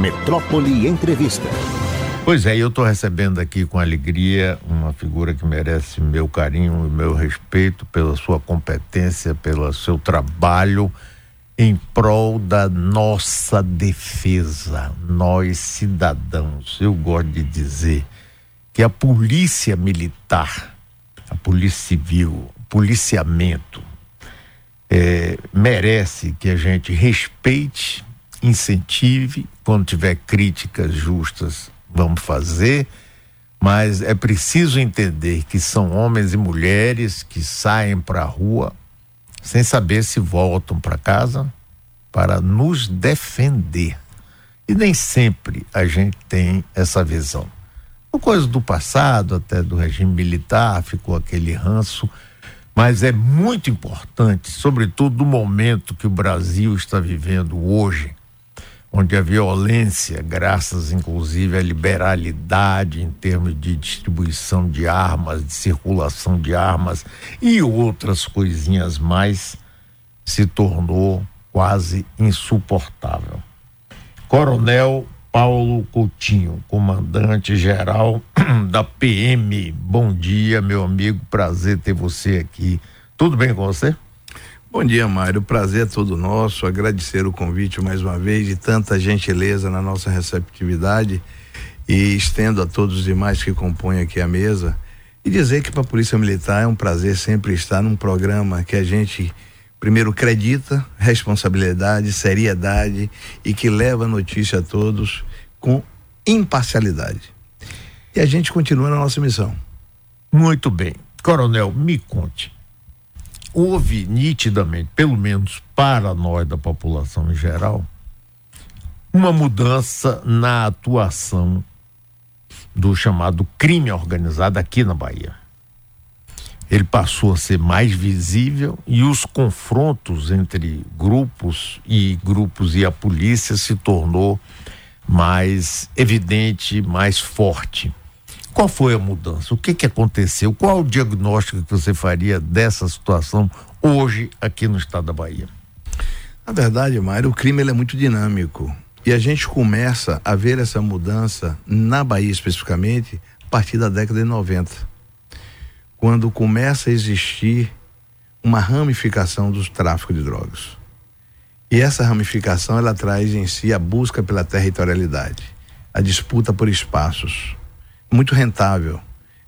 Metrópole Entrevista. Pois é, eu estou recebendo aqui com alegria uma figura que merece meu carinho e meu respeito pela sua competência, pelo seu trabalho em prol da nossa defesa, nós cidadãos. Eu gosto de dizer que a polícia militar, a polícia civil, o policiamento, é, merece que a gente respeite, incentive, quando tiver críticas justas, vamos fazer, mas é preciso entender que são homens e mulheres que saem para a rua sem saber se voltam para casa para nos defender. E nem sempre a gente tem essa visão. Uma coisa do passado, até do regime militar, ficou aquele ranço, mas é muito importante, sobretudo no momento que o Brasil está vivendo hoje, onde a violência, graças inclusive à liberalidade em termos de distribuição de armas, de circulação de armas e outras coisinhas mais, se tornou quase insuportável. Coronel Paulo Coutinho, comandante-geral da PM. Bom dia, meu amigo. Prazer ter você aqui. Tudo bem com você? Bom dia, Mário. Prazer é todo nosso. Agradecer o convite mais uma vez e tanta gentileza na nossa receptividade e estendo a todos os demais que compõem aqui a mesa e dizer que para a Polícia Militar é um prazer sempre estar num programa que a gente primeiro acredita, responsabilidade, seriedade e que leva a notícia a todos com imparcialidade. E a gente continua na nossa missão. Muito bem. Coronel, me conte houve nitidamente, pelo menos para nós da população em geral, uma mudança na atuação do chamado crime organizado aqui na Bahia. Ele passou a ser mais visível e os confrontos entre grupos e grupos e a polícia se tornou mais evidente, mais forte. Qual foi a mudança? O que, que aconteceu? Qual o diagnóstico que você faria dessa situação hoje aqui no estado da Bahia? Na verdade, Mário, o crime é muito dinâmico. E a gente começa a ver essa mudança na Bahia especificamente a partir da década de 90. Quando começa a existir uma ramificação dos tráficos de drogas. E essa ramificação ela traz em si a busca pela territorialidade, a disputa por espaços muito rentável.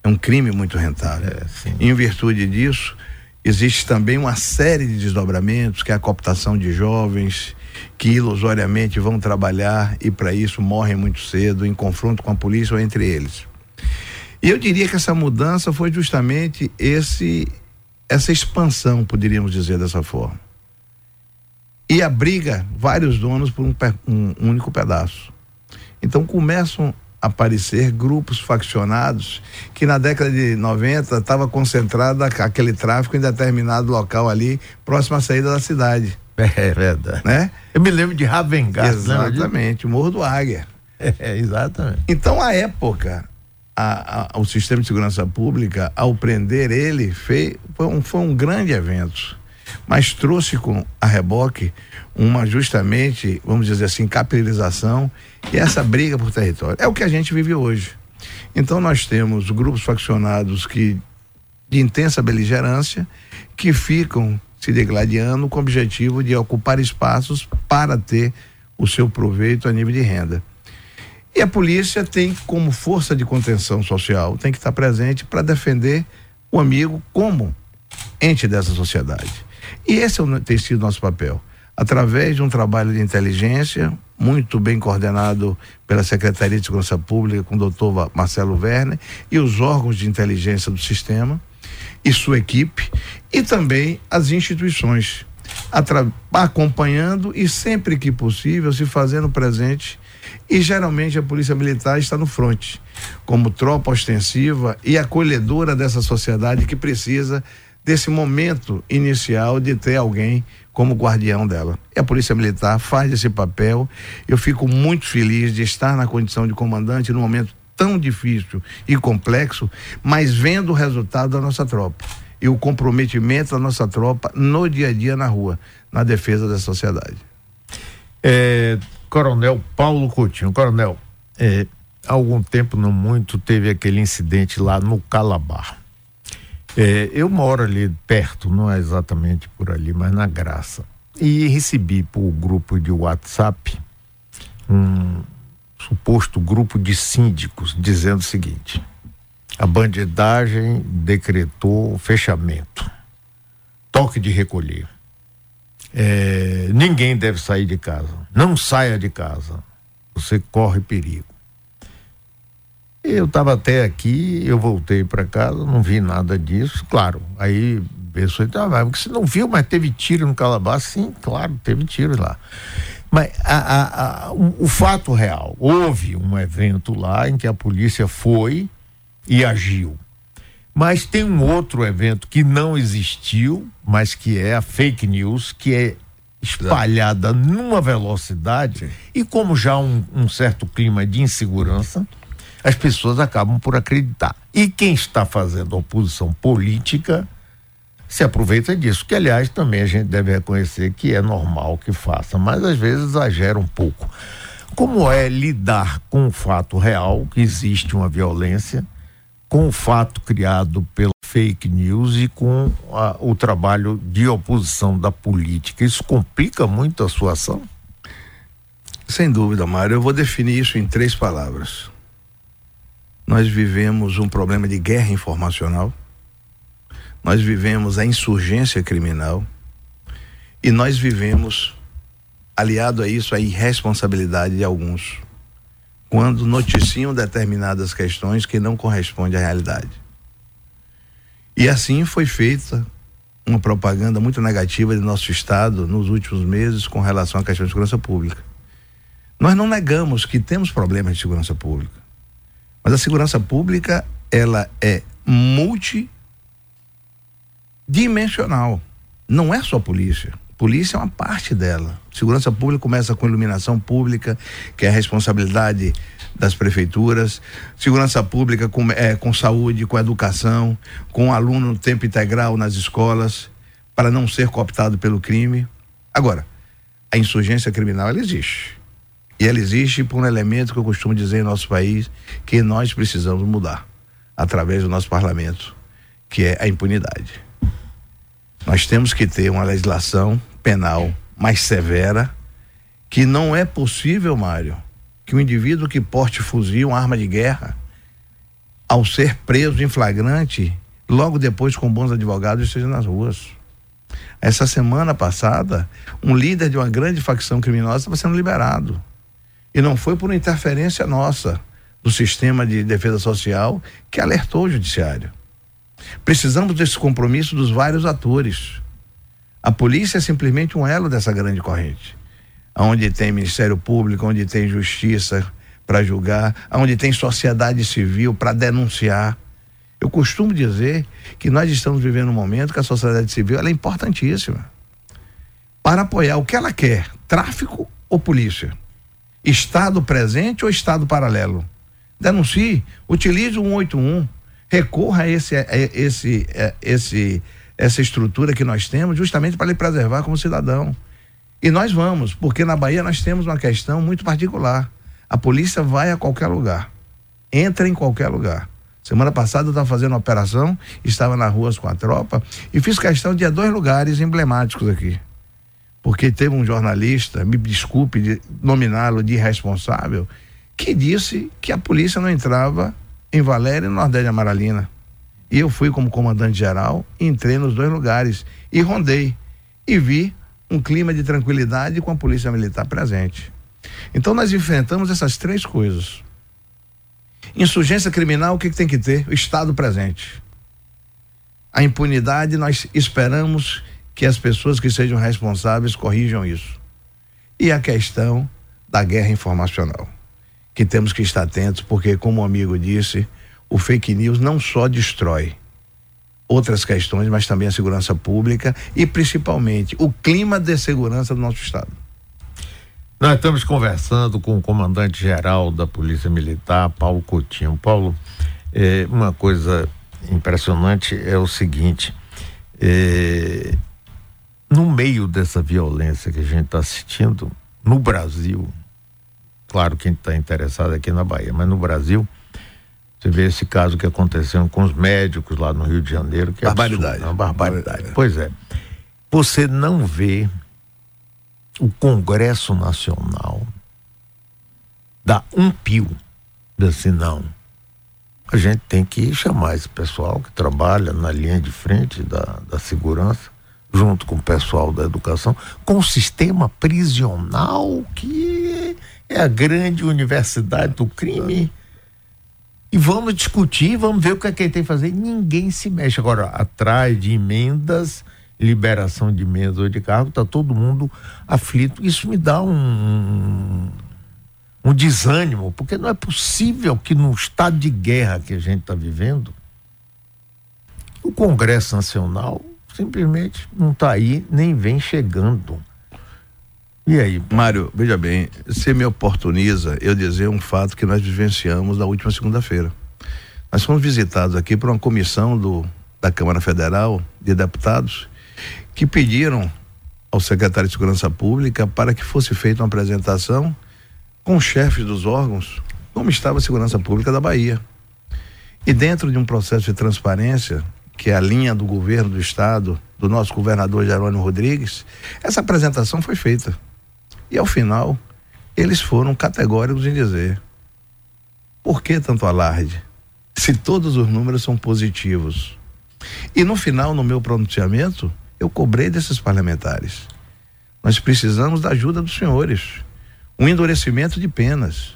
É um crime muito rentável. É, em virtude disso, existe também uma série de desdobramentos, que é a cooptação de jovens que ilusoriamente vão trabalhar e para isso morrem muito cedo em confronto com a polícia ou entre eles. E eu diria que essa mudança foi justamente esse essa expansão, poderíamos dizer dessa forma. E abriga vários donos por um, um único pedaço. Então começam aparecer grupos faccionados que na década de 90 estava concentrado aquele tráfico em determinado local ali, próximo à saída da cidade. É verdade. Né? Eu me lembro de Ravengás. Exatamente, o Morro do Águia. É, exatamente. Então, à época, a, a, o sistema de segurança pública, ao prender ele, fez, foi, um, foi um grande evento. Mas trouxe com a reboque uma justamente, vamos dizer assim, capilarização e essa briga por território. É o que a gente vive hoje. Então nós temos grupos faccionados que de intensa beligerância que ficam se degladiando com o objetivo de ocupar espaços para ter o seu proveito a nível de renda. E a polícia tem como força de contenção social, tem que estar presente para defender o amigo como ente dessa sociedade. E esse é tem sido nosso papel através de um trabalho de inteligência muito bem coordenado pela Secretaria de Segurança Pública com o doutor Marcelo Werner e os órgãos de inteligência do sistema e sua equipe e também as instituições acompanhando e sempre que possível se fazendo presente e geralmente a polícia militar está no fronte como tropa ostensiva e acolhedora dessa sociedade que precisa desse momento inicial de ter alguém como guardião dela. E a Polícia Militar faz esse papel. Eu fico muito feliz de estar na condição de comandante num momento tão difícil e complexo, mas vendo o resultado da nossa tropa e o comprometimento da nossa tropa no dia a dia na rua, na defesa da sociedade. É, Coronel Paulo Coutinho. Coronel, é, há algum tempo, não muito, teve aquele incidente lá no Calabar. É, eu moro ali perto, não é exatamente por ali, mas na Graça. E recebi por grupo de WhatsApp um suposto grupo de síndicos dizendo o seguinte: a bandidagem decretou fechamento, toque de recolher. É, ninguém deve sair de casa. Não saia de casa. Você corre perigo. Eu estava até aqui, eu voltei para casa, não vi nada disso. Claro, aí pessoa, ah, mas você não viu, mas teve tiro no Calabá? Sim, claro, teve tiro lá. Mas a, a, a, o, o, fato real, houve um evento lá em que a polícia foi e agiu. Mas tem um outro evento que não existiu, mas que é a fake news, que é espalhada numa velocidade e como já um, um certo clima de insegurança, as pessoas acabam por acreditar. E quem está fazendo oposição política se aproveita disso, que aliás também a gente deve reconhecer que é normal que faça, mas às vezes exagera um pouco. Como é lidar com o fato real, que existe uma violência, com o fato criado pela fake news e com a, o trabalho de oposição da política? Isso complica muito a sua ação? Sem dúvida, Mário. Eu vou definir isso em três palavras. Nós vivemos um problema de guerra informacional nós vivemos a insurgência criminal e nós vivemos, aliado a isso, a irresponsabilidade de alguns, quando noticiam determinadas questões que não correspondem à realidade. E assim foi feita uma propaganda muito negativa de nosso Estado nos últimos meses com relação à questão de segurança pública. Nós não negamos que temos problemas de segurança pública, mas a segurança pública ela é multi dimensional. Não é só polícia. Polícia é uma parte dela. Segurança pública começa com iluminação pública, que é a responsabilidade das prefeituras. Segurança pública com, é, com saúde, com educação, com aluno no tempo integral nas escolas, para não ser cooptado pelo crime. Agora, a insurgência criminal ela existe. E ela existe por um elemento que eu costumo dizer em nosso país que nós precisamos mudar através do nosso parlamento, que é a impunidade. Nós temos que ter uma legislação penal mais severa, que não é possível, Mário, que um indivíduo que porte fuzil, uma arma de guerra, ao ser preso em flagrante, logo depois com bons advogados esteja nas ruas. Essa semana passada, um líder de uma grande facção criminosa estava sendo liberado. E não foi por interferência nossa, do sistema de defesa social, que alertou o judiciário. Precisamos desse compromisso dos vários atores. A polícia é simplesmente um elo dessa grande corrente. Onde tem Ministério Público, onde tem justiça para julgar, onde tem sociedade civil para denunciar. Eu costumo dizer que nós estamos vivendo um momento que a sociedade civil é importantíssima para apoiar o que ela quer, tráfico ou polícia, Estado presente ou Estado paralelo. Denuncie, utilize o 181 recorra a esse, a esse, a esse, essa estrutura que nós temos justamente para lhe preservar como cidadão. E nós vamos, porque na Bahia nós temos uma questão muito particular. A polícia vai a qualquer lugar, entra em qualquer lugar. Semana passada eu estava fazendo uma operação, estava nas ruas com a tropa e fiz questão de ir a dois lugares emblemáticos aqui. Porque teve um jornalista, me desculpe de nominá-lo de irresponsável, que disse que a polícia não entrava em Valéria e no Nordeste de Amaralina. E eu fui como comandante geral, entrei nos dois lugares e rondei e vi um clima de tranquilidade com a polícia militar presente. Então nós enfrentamos essas três coisas. Insurgência criminal, o que, que tem que ter? O Estado presente. A impunidade, nós esperamos que as pessoas que sejam responsáveis corrijam isso. E a questão da guerra informacional que temos que estar atentos, porque, como o amigo disse, o fake news não só destrói outras questões, mas também a segurança pública e, principalmente, o clima de segurança do nosso Estado. Nós estamos conversando com o comandante-geral da Polícia Militar, Paulo Coutinho. Paulo, é, uma coisa impressionante é o seguinte: é, no meio dessa violência que a gente está assistindo, no Brasil, claro, quem está interessado aqui na Bahia, mas no Brasil, você vê esse caso que aconteceu com os médicos lá no Rio de Janeiro, que é barbaridade. Absurdo, uma barbaridade. É. Pois é. Você não vê o Congresso Nacional dar um pio desse não. A gente tem que chamar esse pessoal que trabalha na linha de frente da, da segurança, junto com o pessoal da educação, com o sistema prisional, que é a grande universidade do crime. E vamos discutir, vamos ver o que é que ele tem que fazer. Ninguém se mexe. Agora, atrás de emendas, liberação de emendas ou de cargo, está todo mundo aflito. Isso me dá um, um desânimo, porque não é possível que no estado de guerra que a gente está vivendo, o Congresso Nacional simplesmente não está aí, nem vem chegando. E aí? Mário, veja bem, você me oportuniza eu dizer um fato que nós vivenciamos na última segunda-feira. Nós fomos visitados aqui por uma comissão do, da Câmara Federal de Deputados que pediram ao secretário de Segurança Pública para que fosse feita uma apresentação com os chefes dos órgãos, como estava a segurança pública da Bahia. E dentro de um processo de transparência, que é a linha do governo do estado, do nosso governador Jerônimo Rodrigues, essa apresentação foi feita. E ao final, eles foram categóricos em dizer: por que tanto alarde? Se todos os números são positivos. E no final, no meu pronunciamento, eu cobrei desses parlamentares. Nós precisamos da ajuda dos senhores um endurecimento de penas.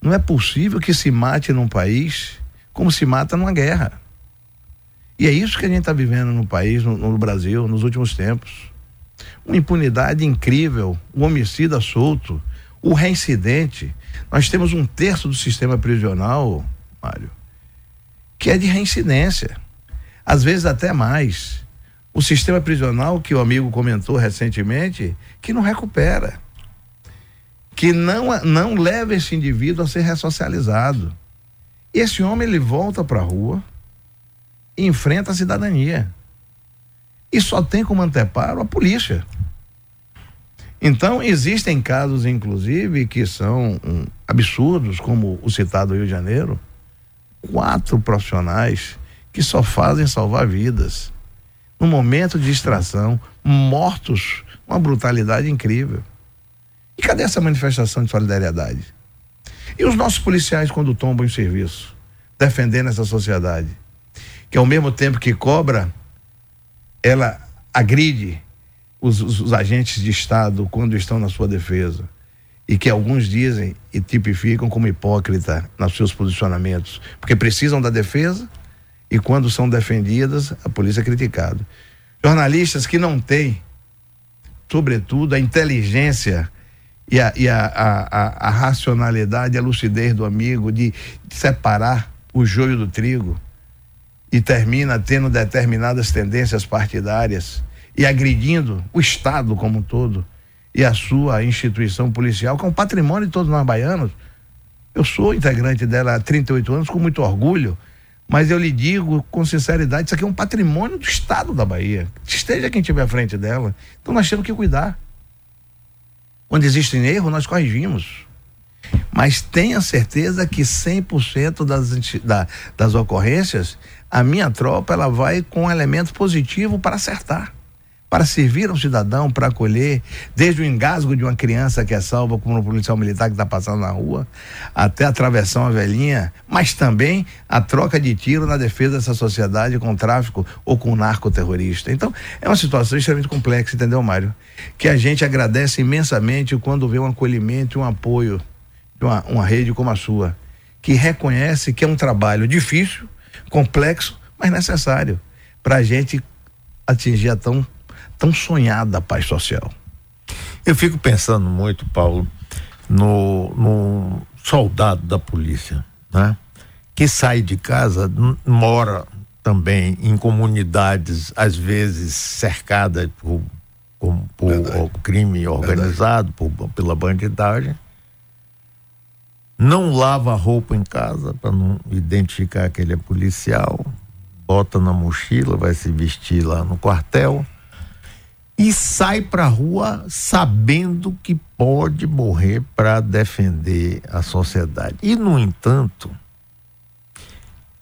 Não é possível que se mate num país como se mata numa guerra. E é isso que a gente está vivendo no país, no, no, Brasil, nos últimos tempos. Uma impunidade incrível, o um homicida solto, o reincidente. Nós temos um terço do sistema prisional, Mário, que é de reincidência. Às vezes até mais. O sistema prisional, que o amigo comentou recentemente, que não recupera que não, não leva esse indivíduo a ser ressocializado. Esse homem ele volta para a rua enfrenta a cidadania. E só tem como anteparo a polícia. Então, existem casos, inclusive, que são um, absurdos, como o citado Rio de Janeiro. Quatro profissionais que só fazem salvar vidas. No momento de distração, mortos, uma brutalidade incrível. E cadê essa manifestação de solidariedade? E os nossos policiais quando tombam em serviço, defendendo essa sociedade, que ao mesmo tempo que cobra, ela agride os, os, os agentes de Estado quando estão na sua defesa e que alguns dizem e tipificam como hipócrita nos seus posicionamentos, porque precisam da defesa e quando são defendidas, a polícia é criticada. Jornalistas que não têm, sobretudo, a inteligência e a, e a, a, a, racionalidade, a lucidez do amigo de, de separar o joio do trigo e termina tendo determinadas tendências partidárias e agredindo o Estado como um todo e a sua instituição policial, que é um patrimônio de todos nós baianos. Eu sou integrante dela há 38 anos com muito orgulho, mas eu lhe digo com sinceridade, isso aqui é um patrimônio do Estado da Bahia. Esteja quem estiver à frente dela. Então nós temos que cuidar. Quando existe erro, nós corrigimos. Mas tenha certeza que 100% das, da, das ocorrências, a minha tropa ela vai com um elemento positivo para acertar para servir ao cidadão, para acolher, desde o engasgo de uma criança que é salva como um policial militar que está passando na rua, até a travessão à velhinha, mas também a troca de tiro na defesa dessa sociedade com o tráfico ou com o narcoterrorista. Então, é uma situação extremamente complexa, entendeu, Mário? Que a gente agradece imensamente quando vê um acolhimento e um apoio de uma, uma rede como a sua, que reconhece que é um trabalho difícil, complexo, mas necessário para a gente atingir a tão tão sonhada paz social. Eu fico pensando muito, Paulo, no, no soldado da polícia, né? Que sai de casa, mora também em comunidades, às vezes cercadas por, por, por crime organizado, por, pela bandidagem. Não lava roupa em casa para não identificar que ele é policial, bota na mochila, vai se vestir lá no quartel e sai para a rua sabendo que pode morrer para defender a sociedade. E, no entanto,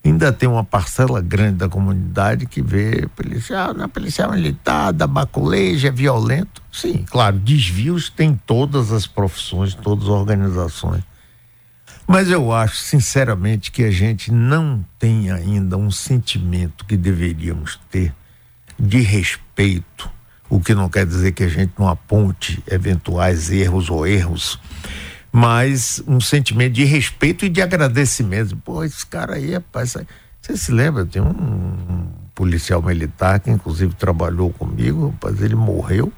ainda tem uma parcela grande da comunidade que vê policial, na policial militar, da baculeja, é violento. Sim, claro, desvios tem todas as profissões, todas as organizações. Mas eu acho, sinceramente, que a gente não tem ainda um sentimento que deveríamos ter de respeito o que não quer dizer que a gente não aponte eventuais erros ou erros, mas um sentimento de respeito e de agradecimento. Pô, esse cara aí, rapaz, você se lembra? Tem um, um policial militar que inclusive trabalhou comigo, rapaz, ele morreu,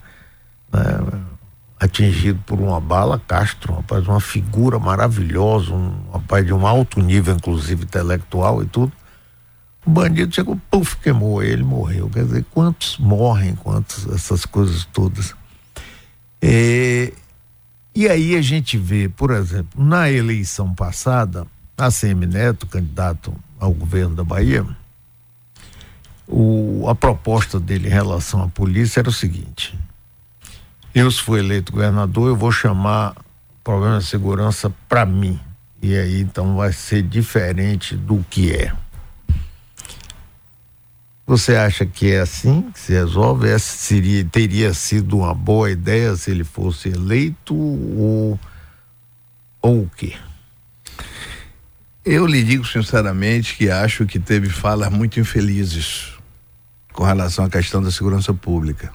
né, atingido por uma bala, Castro, rapaz, uma figura maravilhosa, um rapaz de um alto nível, inclusive intelectual e tudo. O bandido chegou, puf, queimou ele, morreu. Quer dizer, quantos morrem, quantas essas coisas todas. É, e aí a gente vê, por exemplo, na eleição passada, a CM Neto, candidato ao governo da Bahia, o, a proposta dele em relação à polícia era o seguinte: eu, se for eleito governador, eu vou chamar problema de segurança para mim. E aí então vai ser diferente do que é. Você acha que é assim que se resolve? Essa seria, teria sido uma boa ideia se ele fosse eleito ou, ou o quê? Eu lhe digo sinceramente que acho que teve falas muito infelizes com relação à questão da segurança pública.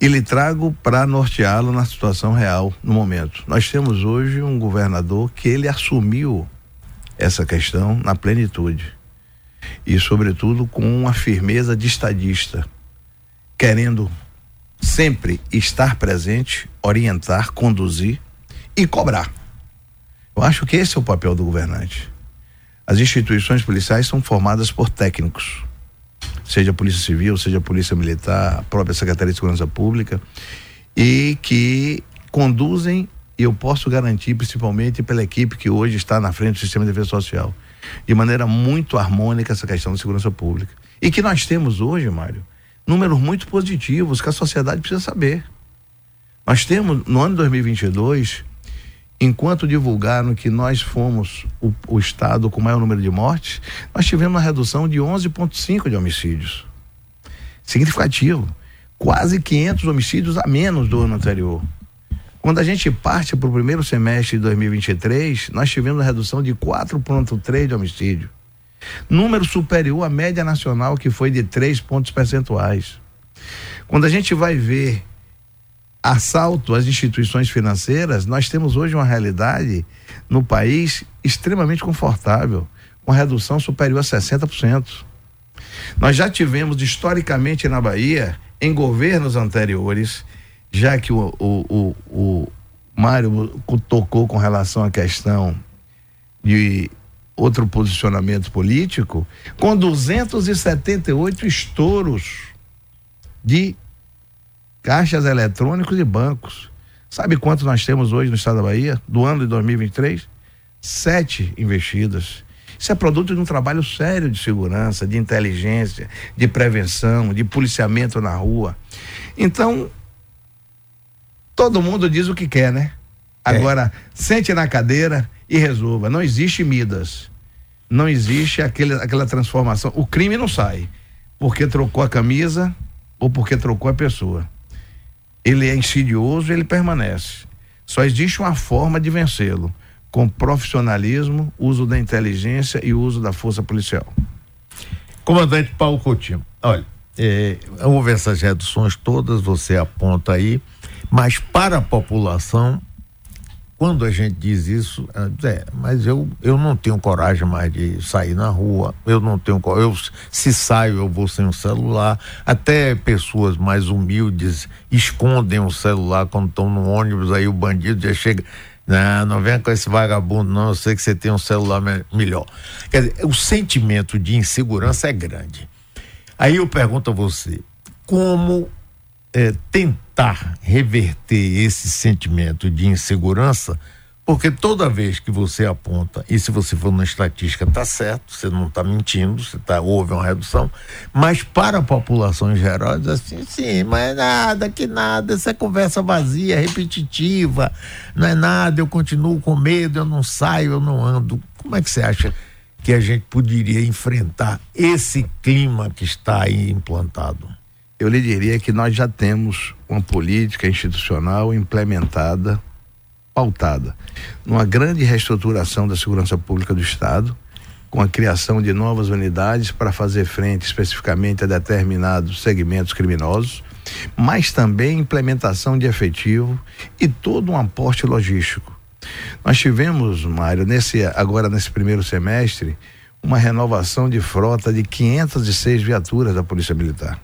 E lhe trago para norteá-lo na situação real no momento. Nós temos hoje um governador que ele assumiu essa questão na plenitude e, sobretudo, com uma firmeza de estadista, querendo sempre estar presente, orientar, conduzir e cobrar. Eu acho que esse é o papel do governante. As instituições policiais são formadas por técnicos, seja a Polícia Civil, seja a Polícia Militar, a própria Secretaria de Segurança Pública, e que conduzem, e eu posso garantir, principalmente pela equipe que hoje está na frente do Sistema de Defesa Social, de maneira muito harmônica essa questão da segurança pública. E que nós temos hoje, Mário, números muito positivos que a sociedade precisa saber. Nós temos, no ano 2022, enquanto divulgaram que nós fomos o, o estado com maior número de mortes, nós tivemos uma redução de 11,5 de homicídios. Significativo. Quase 500 homicídios a menos do ano anterior. Quando a gente parte para o primeiro semestre de 2023, nós tivemos uma redução de 4,3 de homicídio. Número superior à média nacional, que foi de 3 pontos percentuais. Quando a gente vai ver assalto às instituições financeiras, nós temos hoje uma realidade no país extremamente confortável, com redução superior a 60%. Nós já tivemos historicamente na Bahia, em governos anteriores, já que o, o, o, o Mário tocou com relação à questão de outro posicionamento político, com 278 estouros de caixas eletrônicos e bancos. Sabe quanto nós temos hoje no estado da Bahia, do ano de 2023? Sete investidas. Isso é produto de um trabalho sério de segurança, de inteligência, de prevenção, de policiamento na rua. Então, todo mundo diz o que quer, né? É. Agora, é. sente na cadeira e resolva. Não existe Midas. Não existe aquele, aquela transformação. O crime não sai porque trocou a camisa ou porque trocou a pessoa. Ele é insidioso, ele permanece. Só existe uma forma de vencê-lo, com profissionalismo, uso da inteligência e uso da força policial. Comandante Paulo Coutinho, olha, é, houve essas reduções todas, você aponta aí. Mas para a população, quando a gente diz isso, é, mas eu, eu não tenho coragem mais de sair na rua, eu não tenho eu se saio eu vou sem o celular, até pessoas mais humildes escondem o celular quando estão no ônibus, aí o bandido já chega, não, não venha com esse vagabundo não, eu sei que você tem um celular me melhor. Quer dizer, o sentimento de insegurança é grande. Aí eu pergunto a você, como é, tentar reverter esse sentimento de insegurança Porque toda vez que você aponta, e se você for na estatística, está certo, você não está mentindo, você tá, houve uma redução, mas para a população em geral, diz assim, sim, mas é nada, que nada, essa conversa vazia, repetitiva, não é nada, eu continuo com medo, eu não saio, eu não ando. Como é que você acha que a gente poderia enfrentar esse clima que está aí implantado? Eu lhe diria que nós já temos uma política institucional implementada pautada numa grande reestruturação da segurança pública do Estado, com a criação de novas unidades para fazer frente especificamente a determinados segmentos criminosos, mas também implementação de efetivo e todo um aporte logístico. Nós tivemos, Mário, nesse agora nesse primeiro semestre, uma renovação de frota de 506 viaturas da Polícia Militar.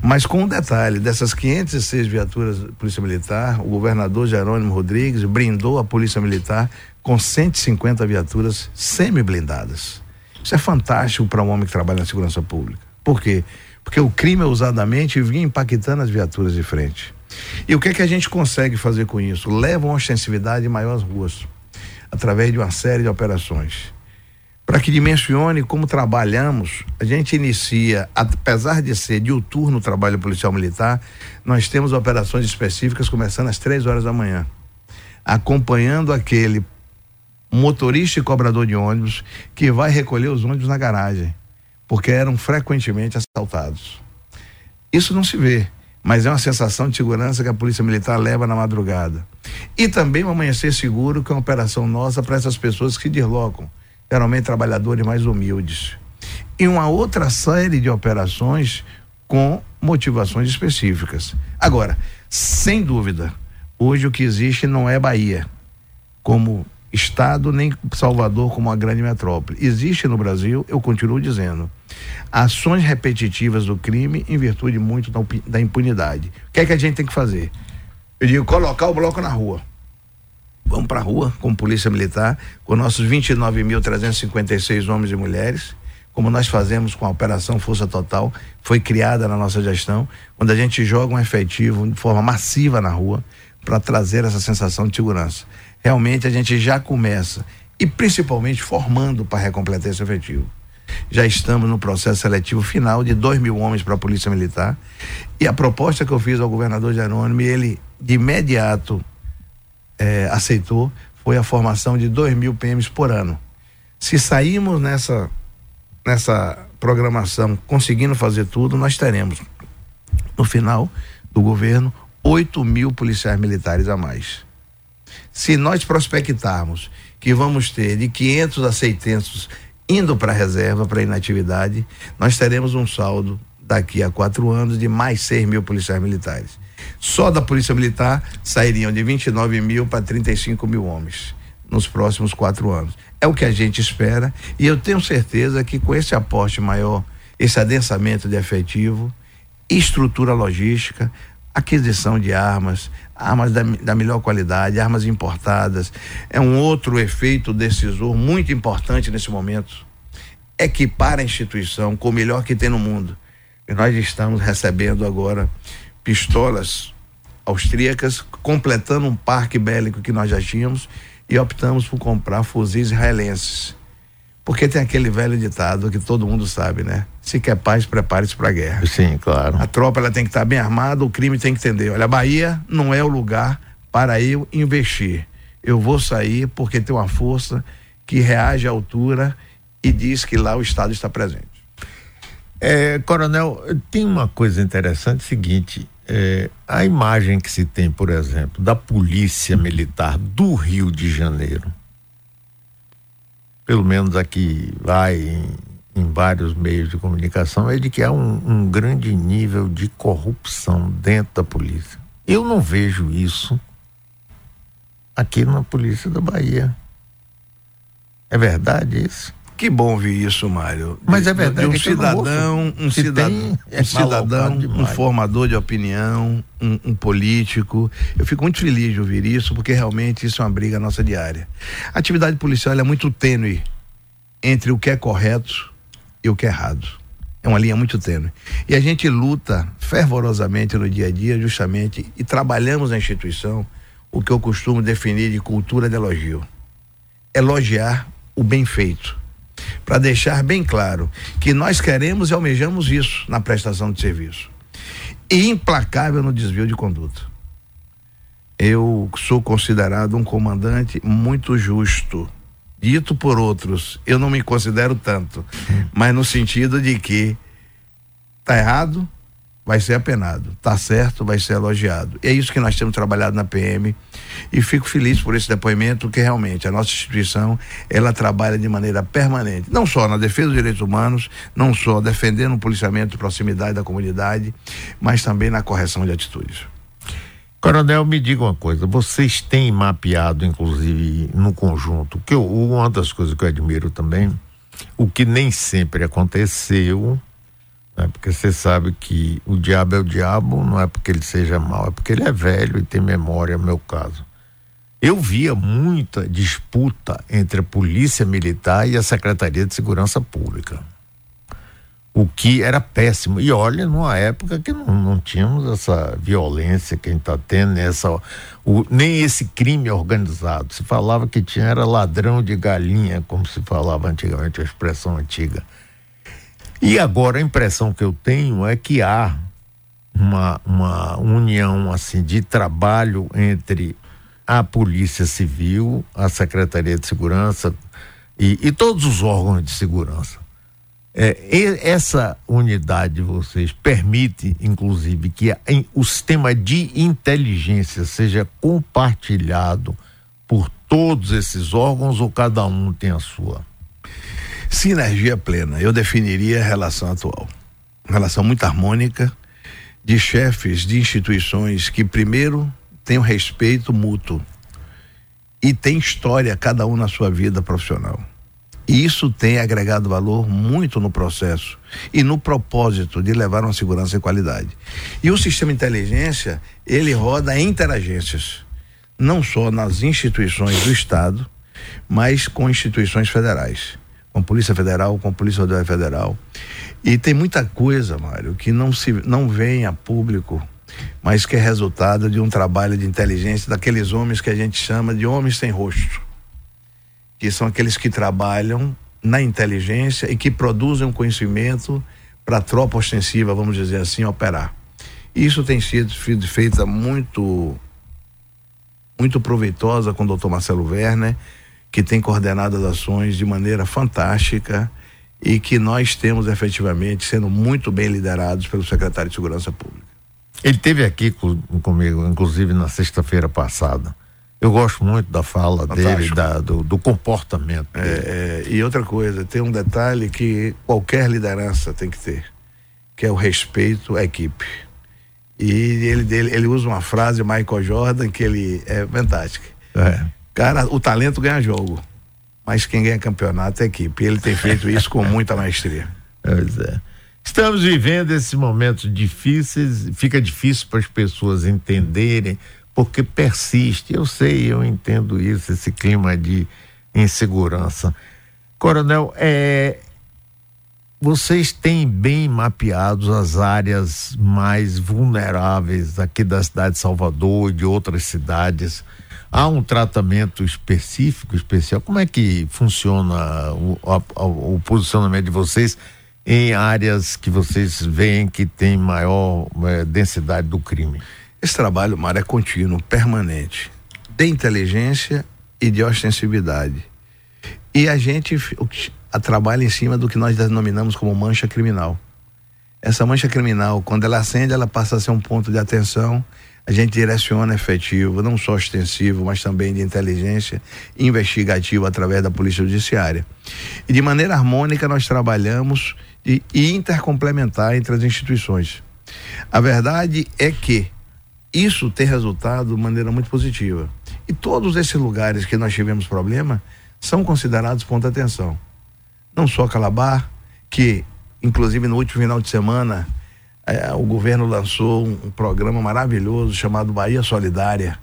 Mas com um detalhe, dessas 506 viaturas da Polícia Militar, o governador Jerônimo Rodrigues brindou a Polícia Militar com 150 viaturas semi-blindadas. Isso é fantástico para um homem que trabalha na segurança pública. Por quê? Porque o crime ousadamente vinha impactando as viaturas de frente. E o que é que a gente consegue fazer com isso? Leva uma ostensividade maior às ruas, através de uma série de operações para que dimensione como trabalhamos. A gente inicia, apesar de ser diuturno o trabalho policial militar, nós temos operações específicas começando às três horas da manhã, acompanhando aquele motorista e cobrador de ônibus que vai recolher os ônibus na garagem, porque eram frequentemente assaltados. Isso não se vê, mas é uma sensação de segurança que a Polícia Militar leva na madrugada. E também o Amanhecer Seguro, que é uma operação nossa para essas pessoas que deslocam geralmente trabalhadores mais humildes. E uma outra série de operações com motivações específicas. Agora, sem dúvida, hoje o que existe não é Bahia como estado nem Salvador como uma grande metrópole. Existe no Brasil, eu continuo dizendo, ações repetitivas do crime em virtude muito da impunidade. O que é que a gente tem que fazer? Eu digo colocar o bloco na rua vamos para a rua com polícia militar, com nossos 29.356 homens e mulheres, como nós fazemos com a Operação Força Total, foi criada na nossa gestão, quando a gente joga um efetivo de forma massiva na rua para trazer essa sensação de segurança. Realmente a gente já começa, e principalmente formando para recompletar esse efetivo. Já estamos no processo seletivo final de dois mil homens para a Polícia Militar. E a proposta que eu fiz ao governador Jerônimo, ele de imediato é, aceitou foi a formação de 2 mil PMs por ano. Se sairmos nessa, nessa programação conseguindo fazer tudo, nós teremos, no final do governo, 8 mil policiais militares a mais. Se nós prospectarmos que vamos ter de 500 a 600 indo para a reserva, para inatividade, nós teremos um saldo daqui a quatro anos de mais 6 mil policiais militares. Só da Polícia Militar sairiam de 29 mil para 35 mil homens nos próximos quatro anos. É o que a gente espera e eu tenho certeza que com esse aporte maior, esse adensamento de efetivo, estrutura logística, aquisição de armas, armas da, da, melhor qualidade, armas importadas, é um outro efeito decisor muito importante nesse momento. Equipar a instituição com o melhor que tem no mundo. E nós estamos recebendo agora pistolas austríacas, completando um parque bélico que nós já tínhamos e optamos por comprar fuzis israelenses. Porque tem aquele velho ditado que todo mundo sabe, né? Se quer paz, prepare-se para a guerra. Sim, claro. A tropa ela tem que estar tá bem armada, o crime tem que entender. Olha, a Bahia não é o lugar para eu investir. Eu vou sair porque tem uma força que reage à altura e diz que lá o Estado está presente. É, coronel, tem uma coisa interessante, seguinte, é, a imagem que se tem, por exemplo, da polícia militar do Rio de Janeiro, pelo menos aqui vai em, em vários meios de comunicação, é de que há um, um grande nível de corrupção dentro da polícia. Eu não vejo isso aqui na polícia da Bahia. É verdade isso? Que bom ouvir isso, Mário. Mas é verdade. De um cidadão, um, cidadão, é um cidadão, um formador de opinião, um, um, político. Eu fico muito feliz de ouvir isso, porque realmente isso é uma briga nossa diária. A atividade policial é muito tênue entre o que é correto e o que é errado. É uma linha muito tênue. E a gente luta fervorosamente no dia a dia, justamente, e trabalhamos na instituição o que eu costumo definir de cultura de elogio. Elogiar o bem feito. Para deixar bem claro que nós queremos e almejamos isso na prestação de serviço. E implacável no desvio de conduta. Eu sou considerado um comandante muito justo. Dito por outros, eu não me considero tanto, mas no sentido de que tá errado, vai ser apenado. Tá certo, vai ser elogiado. E é isso que nós temos trabalhado na PM e fico feliz por esse depoimento que realmente a nossa instituição ela trabalha de maneira permanente, não só na defesa dos direitos humanos, não só defendendo o policiamento de proximidade da comunidade, mas também na correção de atitudes. Coronel, me diga uma coisa, vocês têm mapeado, inclusive, no conjunto, que eu, uma das coisas que eu admiro também, o que nem sempre aconteceu, né? Porque você sabe que o diabo é o diabo, não é porque ele seja mau, é porque ele é velho e tem memória, é meu caso. Eu via muita disputa entre a Polícia Militar e a Secretaria de Segurança Pública. O que era péssimo. E olha, numa época que não, não tínhamos essa violência que a gente está tendo, essa, o, nem esse crime organizado. Se falava que tinha era ladrão de galinha, como se falava antigamente, a expressão antiga. E agora a impressão que eu tenho é que há uma, uma união assim de trabalho entre a Polícia Civil, a Secretaria de Segurança e, e todos os órgãos de segurança. É, essa unidade de vocês permite, inclusive, que a, em, o sistema de inteligência seja compartilhado por todos esses órgãos ou cada um tem a sua? Sinergia plena, eu definiria a relação atual. Uma relação muito harmônica de chefes de instituições que, primeiro, têm um respeito mútuo e tem história, cada um na sua vida profissional. E isso tem agregado valor muito no processo e no propósito de levar uma segurança e qualidade. E o sistema inteligência, ele roda em interagências, não só nas instituições do Estado, mas com instituições federais com a Polícia Federal, com a Polícia Rodoviária Federal. E tem muita coisa, Mário, que não, se, não vem a público, mas que é resultado de um trabalho de inteligência daqueles homens que a gente chama de homens sem rosto. Que são aqueles que trabalham na inteligência e que produzem conhecimento para a tropa ostensiva, vamos dizer assim, operar. Isso tem sido feito muito muito proveitosa com o doutor Marcelo Werner que tem coordenado as ações de maneira fantástica e que nós temos efetivamente sendo muito bem liderados pelo secretário de Segurança Pública. Ele teve aqui com, comigo, inclusive na sexta-feira passada. Eu gosto muito da fala Fantástico. dele, da, do, do, comportamento. É, é, e outra coisa, tem um detalhe que qualquer liderança tem que ter, que é o respeito à equipe. E ele, ele, ele usa uma frase, Michael Jordan, que ele é fantástica. É Cara, o talento ganha jogo, mas quem ganha campeonato é a equipe. Ele tem feito isso com muita maestria. Pois é. Estamos vivendo esses momentos difíceis, fica difícil para as pessoas entenderem, porque persiste. Eu sei, eu entendo isso, esse clima de insegurança. Coronel, é, vocês têm bem mapeados as áreas mais vulneráveis aqui da cidade de Salvador e de outras cidades Há um tratamento específico, especial? Como é que funciona o, a, o posicionamento de vocês em áreas que vocês veem que tem maior é, densidade do crime? Esse trabalho, Mar, é contínuo, permanente, de inteligência e de ostensividade. E a gente a, trabalha em cima do que nós denominamos como mancha criminal. Essa mancha criminal, quando ela acende, ela passa a ser um ponto de atenção a gente direciona efetivo, não só extensivo, mas também de inteligência investigativo através da Polícia Judiciária. E de maneira harmônica nós trabalhamos e intercomplementar entre as instituições. A verdade é que isso tem resultado de maneira muito positiva. E todos esses lugares que nós tivemos problema são considerados ponto de atenção. Não só Calabar, que inclusive no último final de semana é, o governo lançou um, um, programa maravilhoso chamado Bahia Solidária,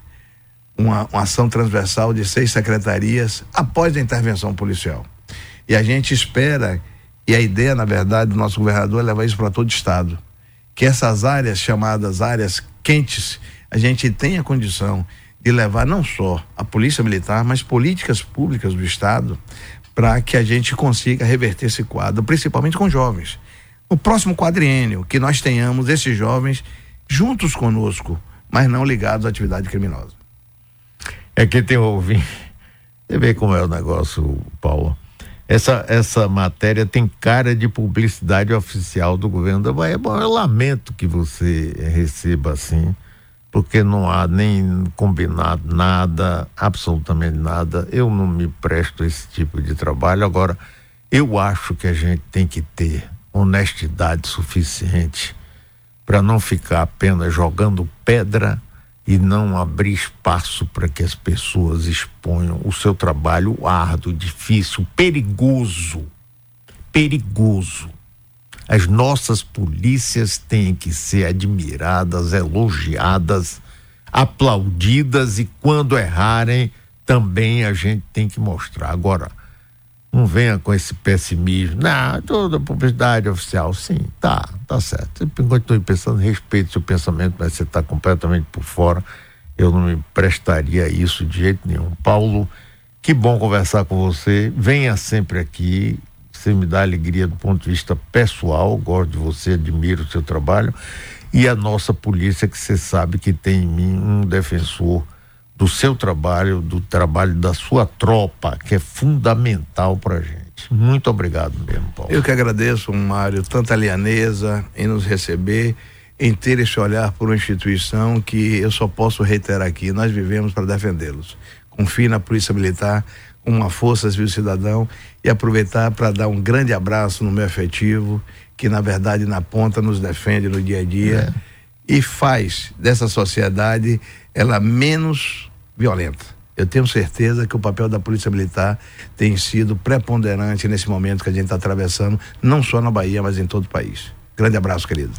uma, uma ação transversal de seis secretarias após a intervenção policial. E a gente espera, e a ideia, na verdade, do nosso governador é levar isso para todo o estado, que essas áreas chamadas áreas quentes, a gente tenha condição de levar não só a Polícia Militar, mas políticas públicas do Estado para que a gente consiga reverter esse quadro, principalmente com jovens. O próximo quadriênio, que nós tenhamos esses jovens juntos conosco, mas não ligados à atividade criminosa. É que tem ouvinte. Você vê como é o negócio, Paulo. Essa, essa matéria tem cara de publicidade oficial do governo da Bahia. Bom, eu lamento que você receba assim, porque não há nem combinado nada, absolutamente nada. Eu não me presto a esse tipo de trabalho. Agora, eu acho que a gente tem que ter honestidade suficiente para não ficar apenas jogando pedra e não abrir espaço para que as pessoas exponham o seu trabalho árduo, difícil, perigoso. Perigoso. As nossas polícias têm que ser admiradas, elogiadas, aplaudidas e quando errarem, também a gente tem que mostrar. Agora, não venha com esse pessimismo. Não, toda publicidade oficial, sim, tá, tá certo. Eu continue pensando, respeito seu pensamento, mas você está completamente por fora. Eu não me prestaria isso de jeito nenhum. Paulo, que bom conversar com você. Venha sempre aqui. Você me dá alegria do ponto de vista pessoal. Gosto de você, admiro o seu trabalho. E a nossa polícia, que você sabe que tem em mim um defensor do seu trabalho, do trabalho da sua tropa, que é fundamental para a gente. Muito obrigado mesmo, Paulo. Eu que agradeço, Mário, tanta alianesa em nos receber, em ter esse olhar por uma instituição que eu só posso reiterar aqui, nós vivemos para defendê-los. Confie na Polícia Militar, uma força civil cidadão e aproveitar para dar um grande abraço no meu afetivo, que na verdade na ponta nos defende no dia a dia. É e faz dessa sociedade ela menos violenta. Eu tenho certeza que o papel da Polícia Militar tem sido preponderante nesse momento que a gente está atravessando, não só na Bahia, mas em todo o país. Grande abraço, querido.